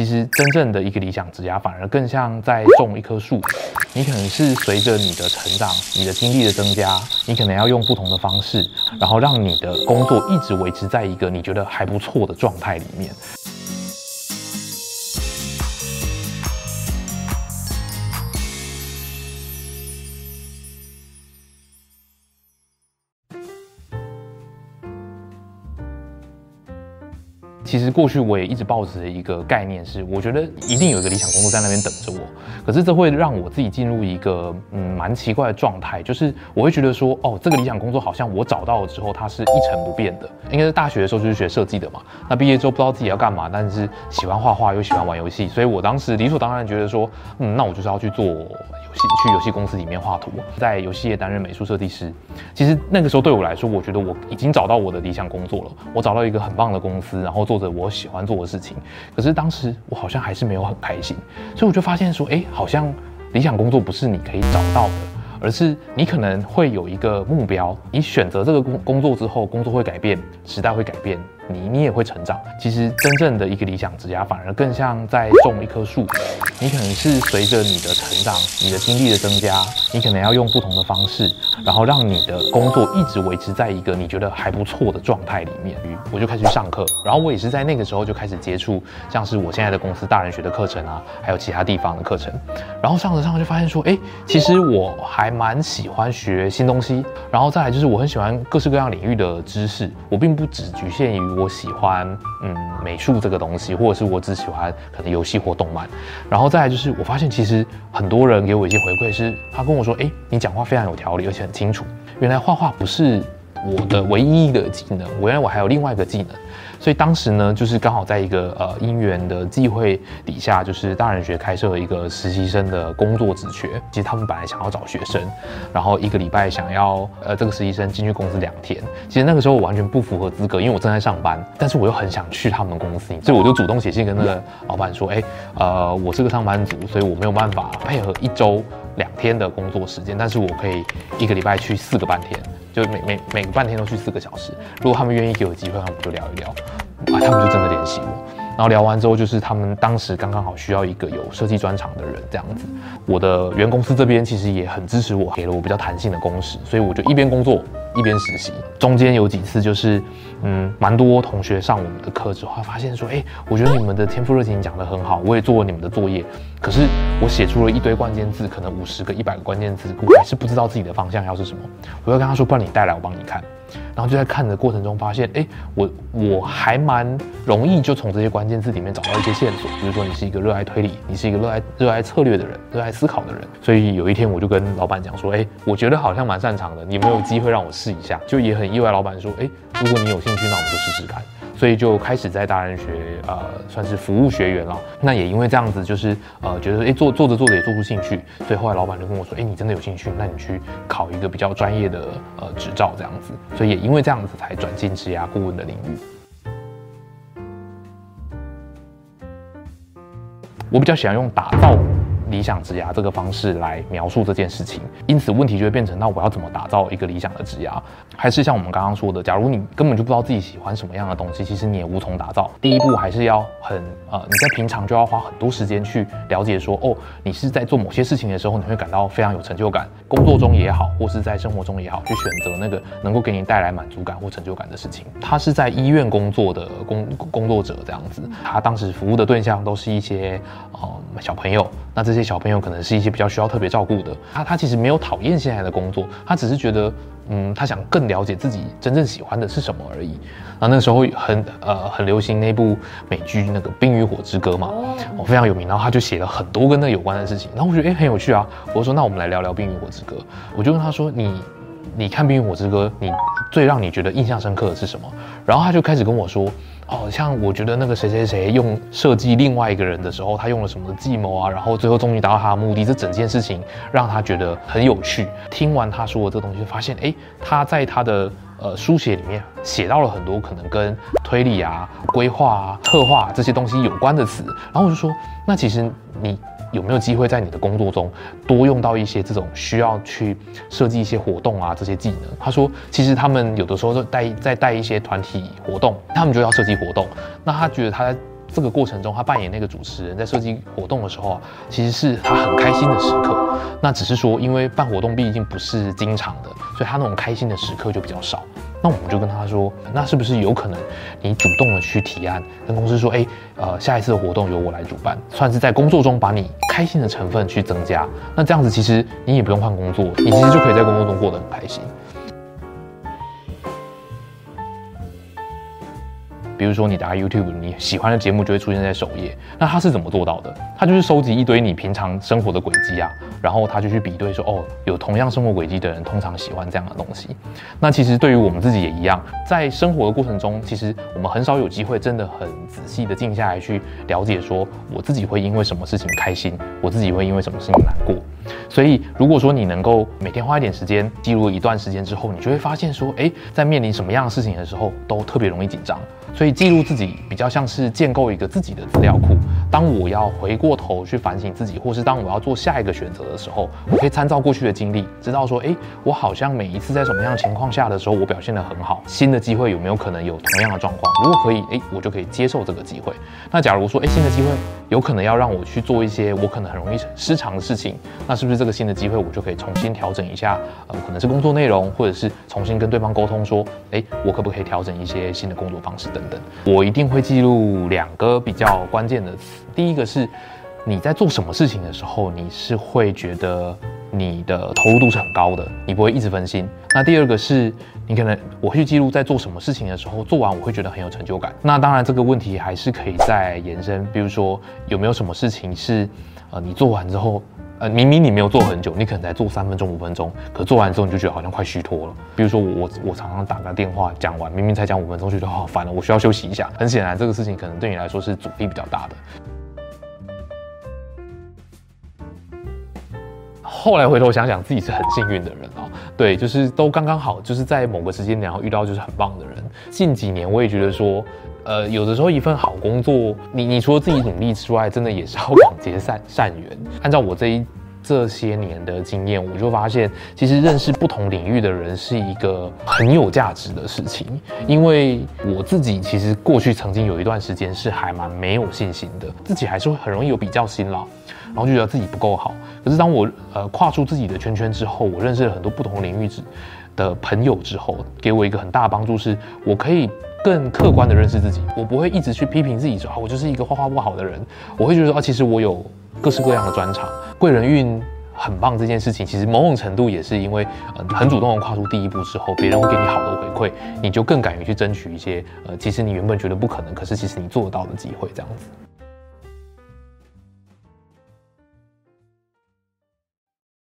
其实真正的一个理想职涯，反而更像在种一棵树。你可能是随着你的成长、你的经历的增加，你可能要用不同的方式，然后让你的工作一直维持在一个你觉得还不错的状态里面。其实过去我也一直抱持的一个概念是，我觉得一定有一个理想工作在那边等着我。可是这会让我自己进入一个嗯蛮奇怪的状态，就是我会觉得说，哦，这个理想工作好像我找到了之后，它是一成不变的。应该是大学的时候就是学设计的嘛，那毕业之后不知道自己要干嘛，但是喜欢画画又喜欢玩游戏，所以我当时理所当然觉得说，嗯，那我就是要去做游戏，去游戏公司里面画图，在游戏业担任美术设计师。其实那个时候对我来说，我觉得我已经找到我的理想工作了，我找到一个很棒的公司，然后做。我喜欢做的事情，可是当时我好像还是没有很开心，所以我就发现说，哎，好像理想工作不是你可以找到的，而是你可能会有一个目标，你选择这个工工作之后，工作会改变，时代会改变。你你也会成长。其实真正的一个理想职涯，反而更像在种一棵树。你可能是随着你的成长、你的经历的增加，你可能要用不同的方式，然后让你的工作一直维持在一个你觉得还不错的状态里面。我就开始去上课，然后我也是在那个时候就开始接触，像是我现在的公司大人学的课程啊，还有其他地方的课程。然后上着上着就发现说，哎，其实我还蛮喜欢学新东西。然后再来就是我很喜欢各式各样领域的知识，我并不只局限于。我喜欢嗯美术这个东西，或者是我只喜欢可能游戏或动漫，然后再来就是我发现其实很多人给我一些回馈，是他跟我说，哎，你讲话非常有条理，而且很清楚。原来画画不是我的唯一一个技能，我原来我还有另外一个技能。所以当时呢，就是刚好在一个呃因缘的机会底下，就是大人学开设了一个实习生的工作职缺。其实他们本来想要找学生，然后一个礼拜想要呃这个实习生进去公司两天。其实那个时候我完全不符合资格，因为我正在上班，但是我又很想去他们公司，所以我就主动写信跟那个老板说，哎，呃，我是个上班族，所以我没有办法配合一周两天的工作时间，但是我可以一个礼拜去四个半天。就每每每个半天都去四个小时，如果他们愿意给我机会，我们就聊一聊，啊，他们就真的联系我，然后聊完之后，就是他们当时刚刚好需要一个有设计专长的人这样子。我的原公司这边其实也很支持我，给了我比较弹性的工时，所以我就一边工作一边实习。中间有几次就是，嗯，蛮多同学上我们的课之后，发现说，哎，我觉得你们的天赋热情讲得很好，我也做了你们的作业。可是我写出了一堆关键字，可能五十个、一百个关键字，我还是不知道自己的方向要是什么。我就跟他说：“不然你带来，我帮你看。”然后就在看的过程中发现，哎，我我还蛮容易就从这些关键字里面找到一些线索。比如说，你是一个热爱推理，你是一个热爱热爱策略的人，热爱思考的人。所以有一天我就跟老板讲说：“哎，我觉得好像蛮擅长的，你有没有机会让我试一下？”就也很意外，老板说：“哎，如果你有兴趣，那我们就试试看。”所以就开始在大人学，呃，算是服务学员了。那也因为这样子，就是呃，觉得哎，做做着做着也做出兴趣。所以后来老板就跟我说，哎，你真的有兴趣，那你去考一个比较专业的呃执照这样子。所以也因为这样子，才转进职涯顾问的领域。我比较喜欢用打造。理想职涯这个方式来描述这件事情，因此问题就会变成：那我要怎么打造一个理想的职涯？还是像我们刚刚说的，假如你根本就不知道自己喜欢什么样的东西，其实你也无从打造。第一步还是要很呃，你在平常就要花很多时间去了解说，哦，你是在做某些事情的时候，你会感到非常有成就感，工作中也好，或是在生活中也好，去选择那个能够给你带来满足感或成就感的事情。他是在医院工作的工工作者这样子，他当时服务的对象都是一些呃小朋友，那这些。小朋友可能是一些比较需要特别照顾的，他他其实没有讨厌现在的工作，他只是觉得，嗯，他想更了解自己真正喜欢的是什么而已。然后那个时候很呃很流行那部美剧那个《冰与火之歌》嘛，哦非常有名。然后他就写了很多跟那有关的事情。然后我觉得哎、欸、很有趣啊，我说那我们来聊聊《冰与火之歌》。我就问他说你你看《冰与火之歌》，你最让你觉得印象深刻的是什么？然后他就开始跟我说。哦，像我觉得那个谁谁谁用设计另外一个人的时候，他用了什么计谋啊？然后最后终于达到他的目的，这整件事情让他觉得很有趣。听完他说的这东西，发现哎，他在他的呃书写里面写到了很多可能跟推理啊、规划啊、策划这些东西有关的词。然后我就说，那其实你。有没有机会在你的工作中多用到一些这种需要去设计一些活动啊这些技能？他说，其实他们有的时候带在带一些团体活动，他们就要设计活动。那他觉得他在这个过程中，他扮演那个主持人，在设计活动的时候，其实是他很开心的时刻。那只是说，因为办活动毕竟不是经常的，所以他那种开心的时刻就比较少。那我们就跟他说，那是不是有可能你主动的去提案，跟公司说，哎，呃，下一次的活动由我来主办，算是在工作中把你开心的成分去增加。那这样子其实你也不用换工作，你其实就可以在工作中过得很开心。比如说你打开 YouTube，你喜欢的节目就会出现在首页。那他是怎么做到的？他就是收集一堆你平常生活的轨迹啊，然后他就去比对说，哦，有同样生活轨迹的人通常喜欢这样的东西。那其实对于我们自己也一样，在生活的过程中，其实我们很少有机会真的很仔细的静下来去了解说，我自己会因为什么事情开心，我自己会因为什么事情难过。所以如果说你能够每天花一点时间记录一段时间之后，你就会发现说，哎，在面临什么样的事情的时候，都特别容易紧张。所以记录自己比较像是建构一个自己的资料库。当我要回过头去反省自己，或是当我要做下一个选择的时候，我可以参照过去的经历，知道说，哎，我好像每一次在什么样的情况下的时候，我表现得很好。新的机会有没有可能有同样的状况？如果可以，哎，我就可以接受这个机会。那假如说，哎，新的机会有可能要让我去做一些我可能很容易失常的事情，那是不是这个新的机会我就可以重新调整一下？呃，可能是工作内容，或者是重新跟对方沟通说，哎，我可不可以调整一些新的工作方式等等？我一定会记录两个比较关键的词。第一个是你在做什么事情的时候，你是会觉得你的投入度是很高的，你不会一直分心。那第二个是你可能我会去记录在做什么事情的时候，做完我会觉得很有成就感。那当然这个问题还是可以再延伸，比如说有没有什么事情是呃你做完之后。呃，明明你没有做很久，你可能才做三分钟、五分钟，可做完之后你就觉得好像快虚脱了。比如说我我我常常打个电话讲完，明明才讲五分钟，觉得好烦了，我需要休息一下。很显然，这个事情可能对你来说是阻力比较大的。后来回头想想，自己是很幸运的人啊，对，就是都刚刚好，就是在某个时间点然后遇到就是很棒的人。近几年我也觉得说。呃，有的时候一份好工作，你你除了自己努力之外，真的也是要广结善善缘。按照我这一这些年的经验，我就发现，其实认识不同领域的人是一个很有价值的事情。因为我自己其实过去曾经有一段时间是还蛮没有信心的，自己还是会很容易有比较心啦，然后就觉得自己不够好。可是当我呃跨出自己的圈圈之后，我认识了很多不同领域之的朋友之后，给我一个很大的帮助，是我可以。更客观的认识自己，我不会一直去批评自己说啊，我就是一个画画不好的人。我会觉得说啊，其实我有各式各样的专长，贵人运很棒。这件事情其实某种程度也是因为很主动的跨出第一步之后，别人会给你好的回馈，你就更敢于去争取一些呃其实你原本觉得不可能，可是其实你做到的机会，这样子。